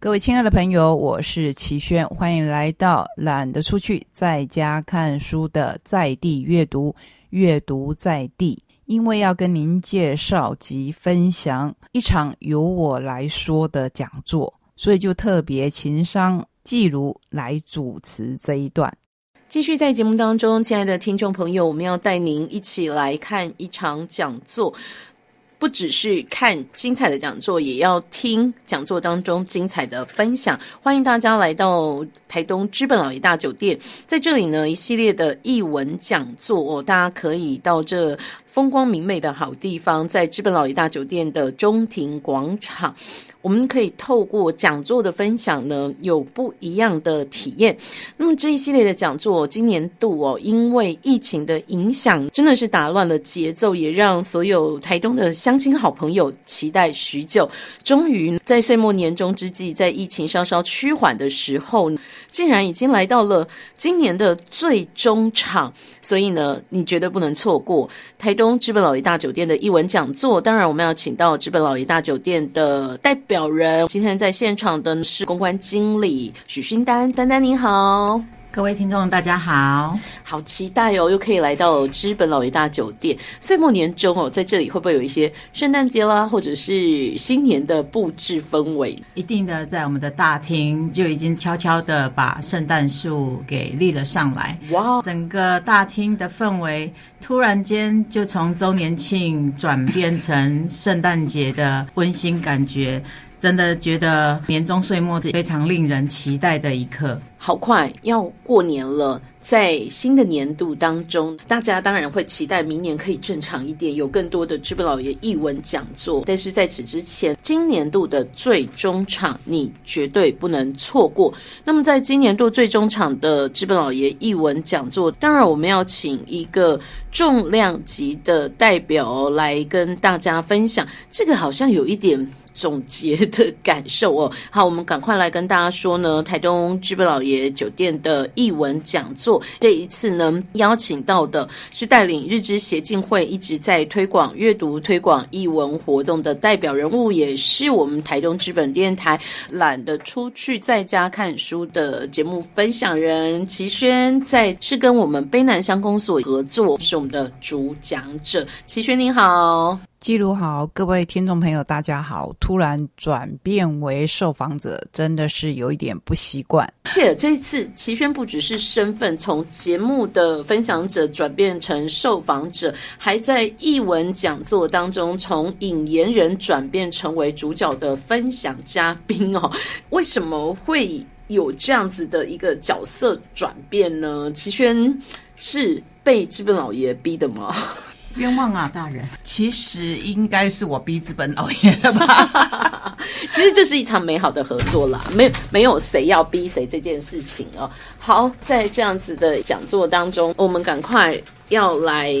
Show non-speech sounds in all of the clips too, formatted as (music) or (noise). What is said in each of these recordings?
各位亲爱的朋友，我是齐轩，欢迎来到懒得出去，在家看书的在地阅读，阅读在地。因为要跟您介绍及分享一场由我来说的讲座，所以就特别情商季如来主持这一段。继续在节目当中，亲爱的听众朋友，我们要带您一起来看一场讲座。不只是看精彩的讲座，也要听讲座当中精彩的分享。欢迎大家来到台东知本老爷大酒店，在这里呢，一系列的译文讲座哦，大家可以到这风光明媚的好地方，在知本老爷大酒店的中庭广场。我们可以透过讲座的分享呢，有不一样的体验。那么这一系列的讲座，今年度哦，因为疫情的影响，真的是打乱了节奏，也让所有台东的乡亲好朋友期待许久。终于在岁末年终之际，在疫情稍稍趋缓的时候，竟然已经来到了今年的最终场。所以呢，你绝对不能错过台东知本老爷大酒店的一文讲座。当然，我们要请到知本老爷大酒店的代。表人今天在现场的是公关经理许勋丹，丹丹您好，各位听众大家好，好期待哦，又可以来到知本老爷大酒店，岁末年终哦，在这里会不会有一些圣诞节啦，或者是新年的布置氛围？一定的，在我们的大厅就已经悄悄的把圣诞树给立了上来，哇，整个大厅的氛围突然间就从周年庆转变成圣诞节的温馨感觉。真的觉得年终岁末非常令人期待的一刻。好快要过年了，在新的年度当中，大家当然会期待明年可以正常一点，有更多的知本老爷译文讲座。但是在此之前，今年度的最终场你绝对不能错过。那么，在今年度最终场的知本老爷译文讲座，当然我们要请一个重量级的代表来跟大家分享。这个好像有一点。总结的感受哦，(laughs) 好，我们赶快来跟大家说呢，台东知本老爷酒店的译文讲座，这一次呢邀请到的是带领日之协进会一直在推广阅读、推广译文活动的代表人物，也是我们台东知本电台懒得出去在家看书的节目分享人齐轩，在是跟我们卑南乡公所合作，是我们的主讲者，齐轩您好。记录好，各位听众朋友，大家好！突然转变为受访者，真的是有一点不习惯。且这次，齐轩不只是身份从节目的分享者转变成受访者，还在译文讲座当中从引言人转变成为主角的分享嘉宾哦。为什么会有这样子的一个角色转变呢？齐轩是被资本老爷逼的吗？冤枉啊，大人！其实应该是我逼资本老爷的吧。(laughs) 其实这是一场美好的合作啦，没没有谁要逼谁这件事情哦。好，在这样子的讲座当中，我们赶快。要来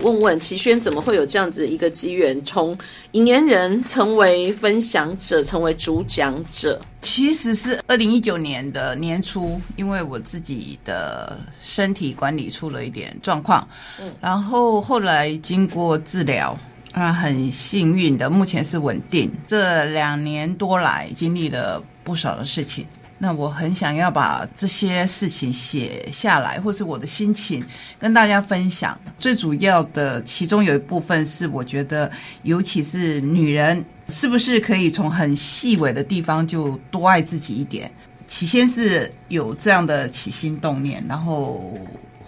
问问齐轩，怎么会有这样子一个机缘，从引言人成为分享者，成为主讲者？其实是二零一九年的年初，因为我自己的身体管理出了一点状况，嗯，然后后来经过治疗，啊，很幸运的，目前是稳定。这两年多来，经历了不少的事情。那我很想要把这些事情写下来，或是我的心情跟大家分享。最主要的，其中有一部分是我觉得，尤其是女人，是不是可以从很细微的地方就多爱自己一点？起先是有这样的起心动念，然后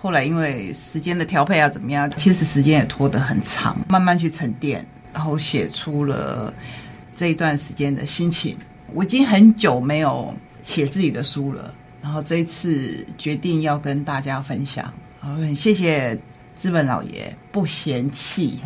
后来因为时间的调配啊怎么样，其实时间也拖得很长，慢慢去沉淀，然后写出了这一段时间的心情。我已经很久没有。写自己的书了，然后这一次决定要跟大家分享，好，很谢谢资本老爷不嫌弃，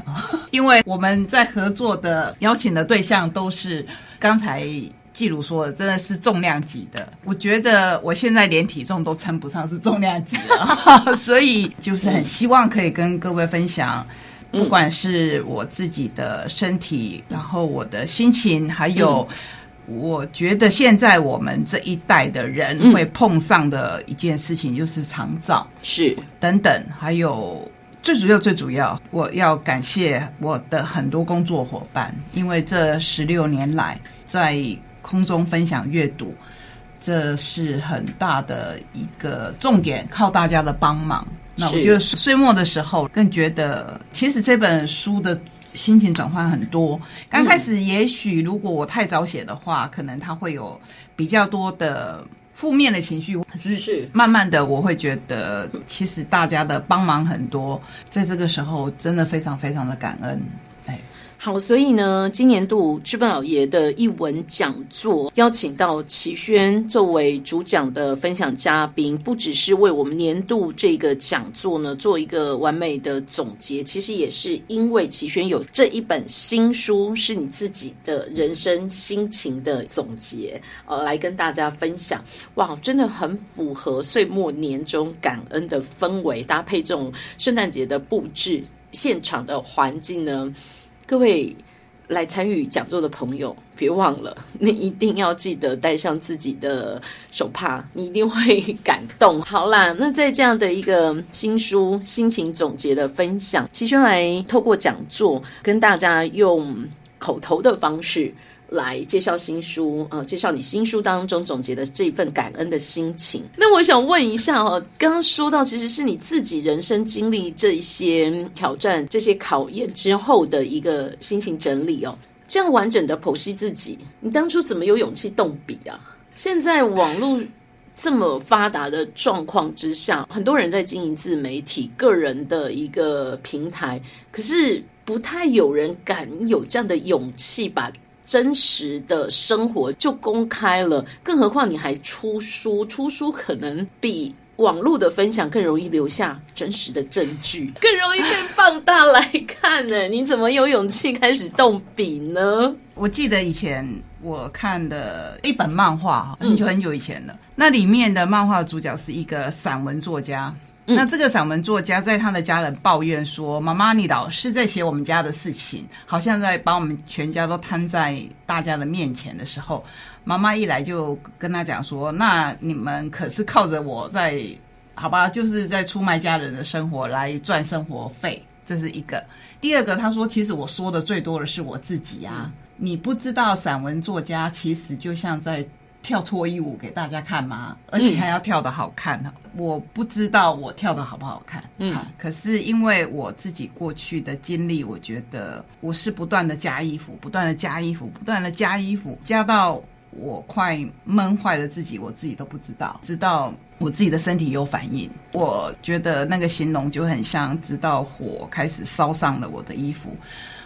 因为我们在合作的邀请的对象都是刚才季如说的，真的是重量级的，我觉得我现在连体重都称不上是重量级了，(laughs) 所以就是很希望可以跟各位分享，不管是我自己的身体，然后我的心情，还有。我觉得现在我们这一代的人会碰上的一件事情就是长照，是。等等，还有最主要最主要，我要感谢我的很多工作伙伴，因为这十六年来在空中分享阅读，这是很大的一个重点，靠大家的帮忙。那我觉得岁末的时候，更觉得其实这本书的心情转换很多。刚开始也许如果我太早写的话，可能他会有比较多的负面的情绪。可是慢慢的，我会觉得其实大家的帮忙很多，在这个时候真的非常非常的感恩。好，所以呢，今年度知本老爷的一文讲座邀请到齐轩作为主讲的分享嘉宾，不只是为我们年度这个讲座呢做一个完美的总结，其实也是因为齐轩有这一本新书，是你自己的人生心情的总结，呃，来跟大家分享。哇，真的很符合岁末年终感恩的氛围，搭配这种圣诞节的布置，现场的环境呢。各位来参与讲座的朋友，别忘了，(laughs) 你一定要记得带上自己的手帕，你一定会感动。好啦，那在这样的一个新书心情总结的分享，齐轩来透过讲座跟大家用口头的方式。来介绍新书，呃，介绍你新书当中总结的这一份感恩的心情。那我想问一下哦，刚刚说到其实是你自己人生经历这一些挑战、这些考验之后的一个心情整理哦。这样完整的剖析自己，你当初怎么有勇气动笔啊？现在网络这么发达的状况之下，很多人在经营自媒体、个人的一个平台，可是不太有人敢有这样的勇气把。真实的生活就公开了，更何况你还出书，出书可能比网络的分享更容易留下真实的证据，(laughs) 更容易被放大来看呢？(laughs) 你怎么有勇气开始动笔呢？我记得以前我看的一本漫画，很久很久以前了，那里面的漫画主角是一个散文作家。那这个散文作家在他的家人抱怨说：“妈妈，你老是在写我们家的事情，好像在把我们全家都摊在大家的面前的时候，妈妈一来就跟他讲说：‘那你们可是靠着我在，好吧，就是在出卖家人的生活来赚生活费。’这是一个。第二个，他说：‘其实我说的最多的是我自己啊，你不知道散文作家其实就像在。’跳脱衣舞给大家看吗？而且还要跳的好看呢。我不知道我跳的好不好看，嗯，可是因为我自己过去的经历，我觉得我是不断的加衣服，不断的加衣服，不断的加衣服，加到我快闷坏了自己，我自己都不知道。直到我自己的身体有反应，我觉得那个形容就很像，直到火开始烧上了我的衣服，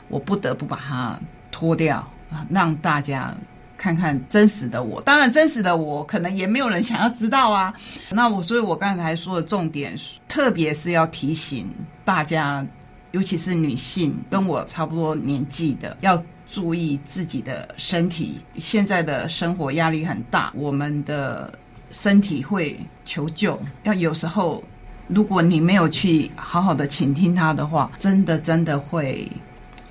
我不得不把它脱掉啊，让大家。看看真实的我，当然真实的我可能也没有人想要知道啊。那我，所以我刚才说的重点，特别是要提醒大家，尤其是女性跟我差不多年纪的，要注意自己的身体。现在的生活压力很大，我们的身体会求救。要有时候，如果你没有去好好的倾听它的话，真的真的会。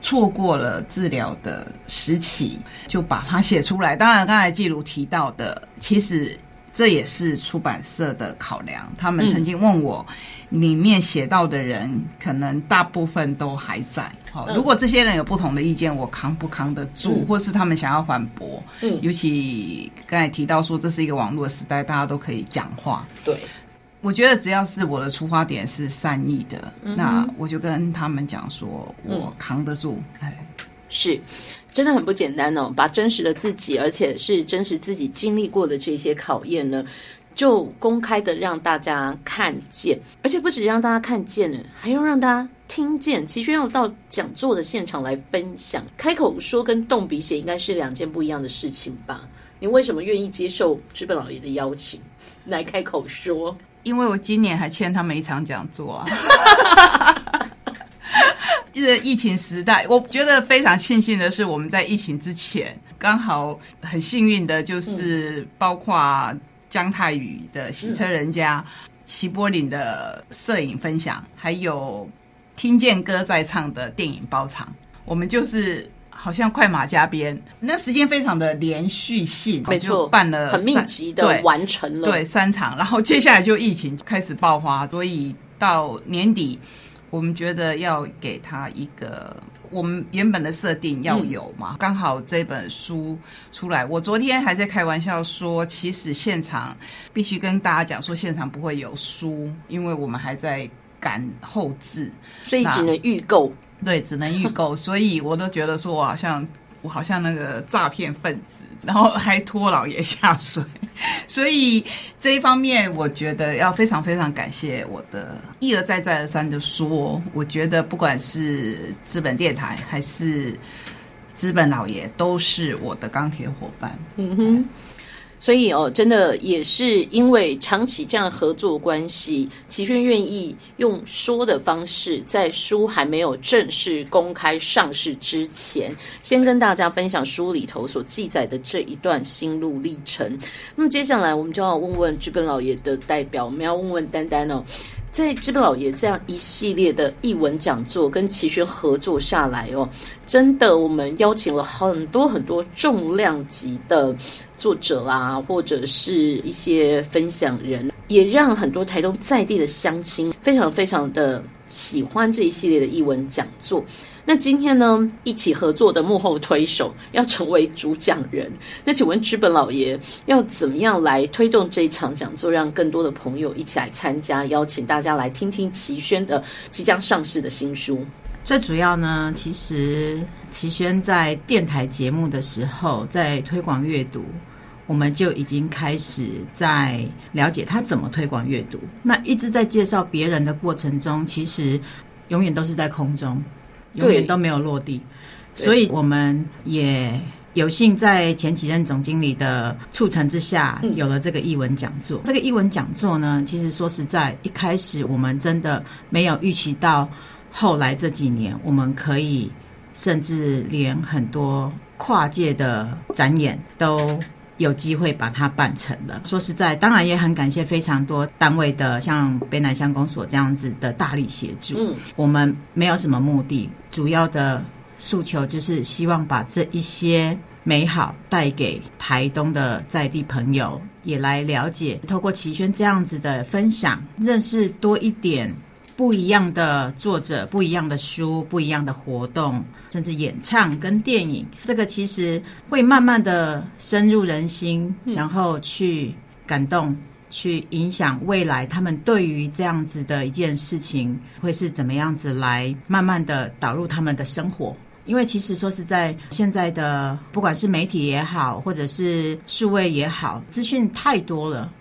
错过了治疗的时期，就把它写出来。当然，刚才季如提到的，其实这也是出版社的考量。他们曾经问我，里面写到的人，可能大部分都还在。好，如果这些人有不同的意见，我扛不扛得住，或是他们想要反驳？嗯，尤其刚才提到说，这是一个网络时代，大家都可以讲话。对。我觉得只要是我的出发点是善意的，那我就跟他们讲说，我扛得住。哎，是，真的很不简单哦。把真实的自己，而且是真实自己经历过的这些考验呢，就公开的让大家看见，而且不止让大家看见呢，还要让大家听见。其实要到讲座的现场来分享，开口说跟动笔写应该是两件不一样的事情吧？你为什么愿意接受资本老爷的邀请来开口说？因为我今年还欠他们一场讲座啊！(laughs) 这疫情时代，我觉得非常庆幸的是，我们在疫情之前刚好很幸运的，就是包括姜泰宇的洗车人家、齐柏林的摄影分享，还有听见歌在唱的电影包场，我们就是。好像快马加鞭，那时间非常的连续性，没错，办了很密集的完成了，对三场，然后接下来就疫情开始爆发，所以到年底我们觉得要给他一个我们原本的设定要有嘛，刚好这本书出来，我昨天还在开玩笑说，其实现场必须跟大家讲说，现场不会有书，因为我们还在赶后置，所以只能预购。对，只能预购，(laughs) 所以我都觉得说我好像。我好像那个诈骗分子，然后还拖老爷下水，所以这一方面，我觉得要非常非常感谢我的一而再再而三的说，我觉得不管是资本电台还是资本老爷，都是我的钢铁伙伴。嗯哼。所以哦，真的也是因为长期这样合作关系，齐轩愿意用说的方式，在书还没有正式公开上市之前，先跟大家分享书里头所记载的这一段心路历程。那么接下来，我们就要问问剧本老爷的代表，我们要问问丹丹哦。在基本老爷这样一系列的译文讲座跟齐轩合作下来哦，真的我们邀请了很多很多重量级的作者啊，或者是一些分享人，也让很多台东在地的乡亲非常非常的喜欢这一系列的译文讲座。那今天呢，一起合作的幕后推手要成为主讲人。那请问资本老爷要怎么样来推动这一场讲座，让更多的朋友一起来参加？邀请大家来听听齐轩的即将上市的新书。最主要呢，其实齐轩在电台节目的时候，在推广阅读，我们就已经开始在了解他怎么推广阅读。那一直在介绍别人的过程中，其实永远都是在空中。永远都没有落地，所以我们也有幸在前几任总经理的促成之下，有了这个译文讲座。这个译文讲座呢，其实说实在，一开始我们真的没有预期到，后来这几年我们可以，甚至连很多跨界的展演都。有机会把它办成了。说实在，当然也很感谢非常多单位的，像北南乡公所这样子的大力协助。嗯，我们没有什么目的，主要的诉求就是希望把这一些美好带给台东的在地朋友，也来了解，透过齐轩这样子的分享，认识多一点。不一样的作者，不一样的书，不一样的活动，甚至演唱跟电影，这个其实会慢慢的深入人心，然后去感动，去影响未来他们对于这样子的一件事情会是怎么样子来慢慢的导入他们的生活。因为其实说是在，现在的不管是媒体也好，或者是数位也好，资讯太多了。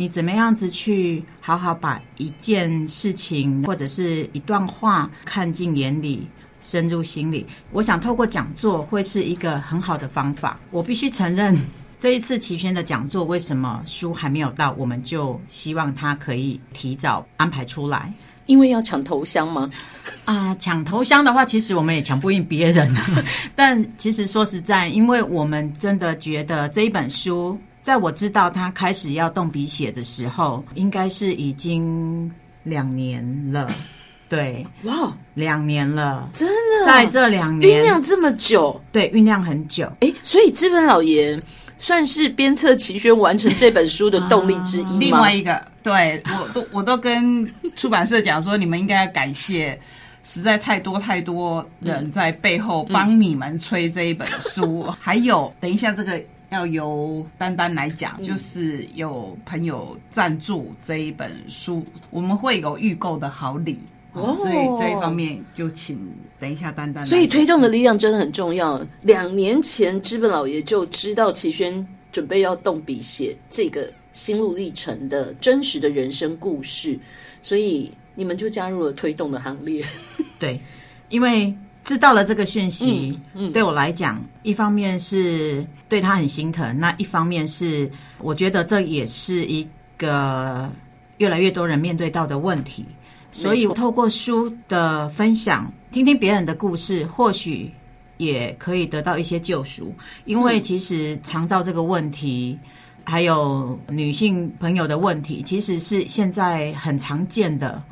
你怎么样子去好好把一件事情或者是一段话看进眼里、深入心里？我想透过讲座会是一个很好的方法。我必须承认，这一次齐轩的讲座为什么书还没有到，我们就希望他可以提早安排出来，因为要抢头香吗？(laughs) 啊，抢头香的话，其实我们也抢不赢别人。但其实说实在，因为我们真的觉得这一本书。在我知道他开始要动笔写的时候，应该是已经两年了。对，哇，两年了，真的，在这两年酝酿这么久，对，酝酿很久。哎，所以资本老爷算是鞭策齐宣完成这本书的 (laughs) 动力之一另外一个，对我都我都跟出版社讲说，你们应该要感谢，实在太多太多人在背后帮你们催这一本书。(laughs) 还有，等一下这个。要由丹丹来讲，就是有朋友赞助这一本书，我们会有预购的好礼，所以这一方面就请等一下丹丹。所以推动的力量真的很重要。两年前，资本老爷就知道齐轩准备要动笔写这个心路历程的真实的人生故事，所以你们就加入了推动的行列。(laughs) 对，因为。知道了这个讯息，对我来讲，一方面是对他很心疼，那一方面是我觉得这也是一个越来越多人面对到的问题。所以，透过书的分享，听听别人的故事，或许也可以得到一些救赎。因为其实肠照这个问题，还有女性朋友的问题，其实是现在很常见的。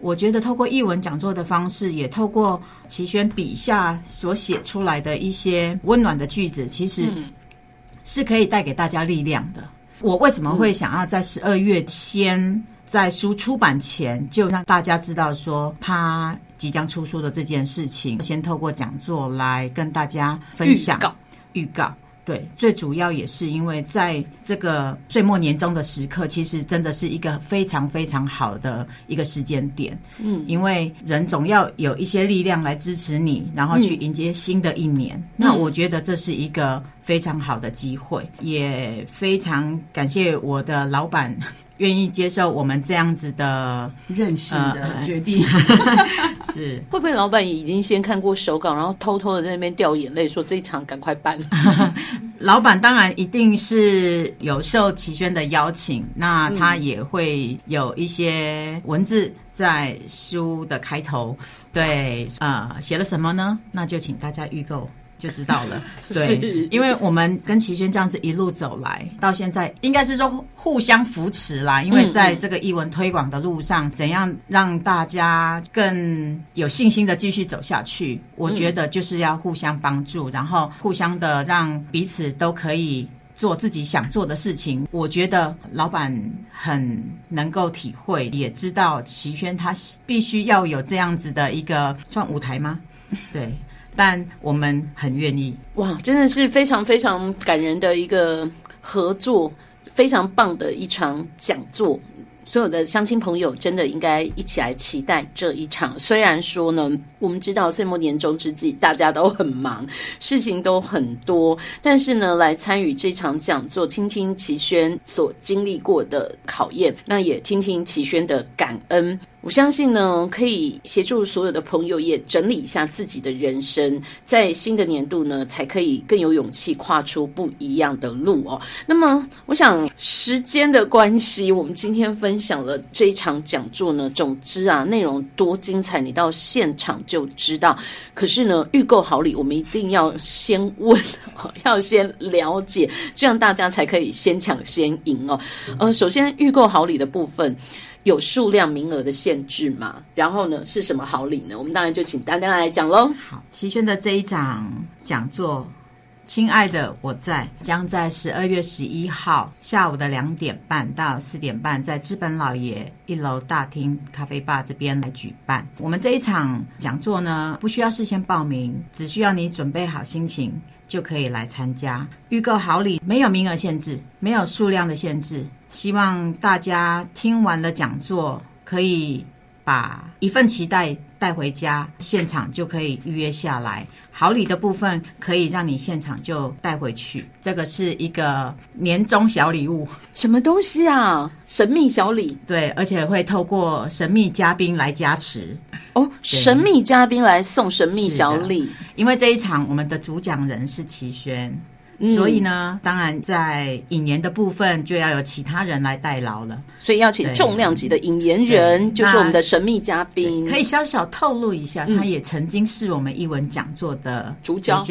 我觉得透过译文讲座的方式，也透过齐轩笔下所写出来的一些温暖的句子，其实是可以带给大家力量的。我为什么会想要在十二月先在书出版前就让大家知道说他即将出书的这件事情，先透过讲座来跟大家分享预告。预告。对，最主要也是因为在这个岁末年终的时刻，其实真的是一个非常非常好的一个时间点。嗯，因为人总要有一些力量来支持你，然后去迎接新的一年。那我觉得这是一个非常好的机会，也非常感谢我的老板。愿意接受我们这样子的任性的决定，(laughs) 是会不会老板已经先看过手稿，然后偷偷的在那边掉眼泪，说这一场赶快办？(laughs) 老板当然一定是有受齐轩的邀请，那他也会有一些文字在书的开头，对，呃，写了什么呢？那就请大家预购。就知道了，(laughs) 对，因为我们跟齐轩这样子一路走来，到现在应该是说互相扶持啦。因为在这个译文推广的路上，怎样让大家更有信心的继续走下去？我觉得就是要互相帮助，然后互相的让彼此都可以做自己想做的事情。我觉得老板很能够体会，也知道齐轩他必须要有这样子的一个算舞台吗？(laughs) 对。但我们很愿意哇，真的是非常非常感人的一个合作，非常棒的一场讲座。所有的乡亲朋友，真的应该一起来期待这一场。虽然说呢，我们知道岁末年终之际，大家都很忙，事情都很多，但是呢，来参与这场讲座，听听齐轩所经历过的考验，那也听听齐轩的感恩。我相信呢，可以协助所有的朋友也整理一下自己的人生，在新的年度呢，才可以更有勇气跨出不一样的路哦。那么，我想时间的关系，我们今天分享了这一场讲座呢，总之啊，内容多精彩，你到现场就知道。可是呢，预购好礼，我们一定要先问，(laughs) 要先了解，这样大家才可以先抢先赢哦。呃，首先预购好礼的部分。有数量名额的限制嘛？然后呢，是什么好礼呢？我们当然就请丹丹来讲喽。好，齐轩的这一场讲座，亲爱的，我在将在十二月十一号下午的两点半到四点半，在资本老爷一楼大厅咖啡吧这边来举办。我们这一场讲座呢，不需要事先报名，只需要你准备好心情就可以来参加。预购好礼，没有名额限制，没有数量的限制。希望大家听完了讲座，可以把一份期待带回家，现场就可以预约下来。好礼的部分可以让你现场就带回去，这个是一个年终小礼物。什么东西啊？神秘小礼？对，而且会透过神秘嘉宾来加持。哦，神秘嘉宾来送神秘小礼，因为这一场我们的主讲人是齐轩。所以呢，当然在引言的部分就要有其他人来代劳了。所以要请重量级的引言人，就是我们的神秘嘉宾。可以小小透露一下，他也曾经是我们译文讲座的主讲。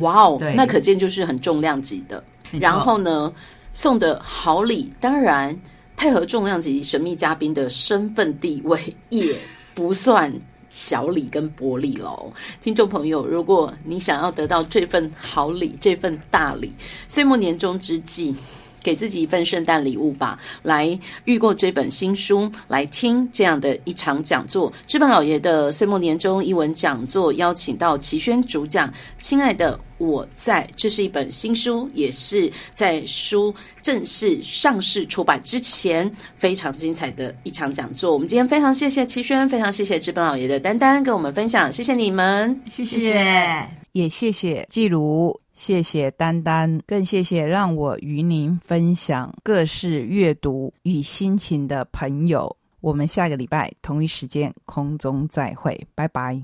哇哦，那可见就是很重量级的。然后呢，送的好礼，当然配合重量级神秘嘉宾的身份地位，也不算。小礼跟薄礼喽，听众朋友，如果你想要得到这份好礼、这份大礼，岁末年终之际，给自己一份圣诞礼物吧，来预购这本新书，来听这样的一场讲座。知本老爷的岁末年终一文讲座，邀请到齐轩主讲，亲爱的。我在，这是一本新书，也是在书正式上市出版之前非常精彩的一场讲座。我们今天非常谢谢齐轩，非常谢谢资本老爷的丹丹跟我们分享，谢谢你们，谢谢，也谢谢季如，谢谢丹丹，更谢谢让我与您分享各式阅读与心情的朋友。我们下个礼拜同一时间空中再会，拜拜。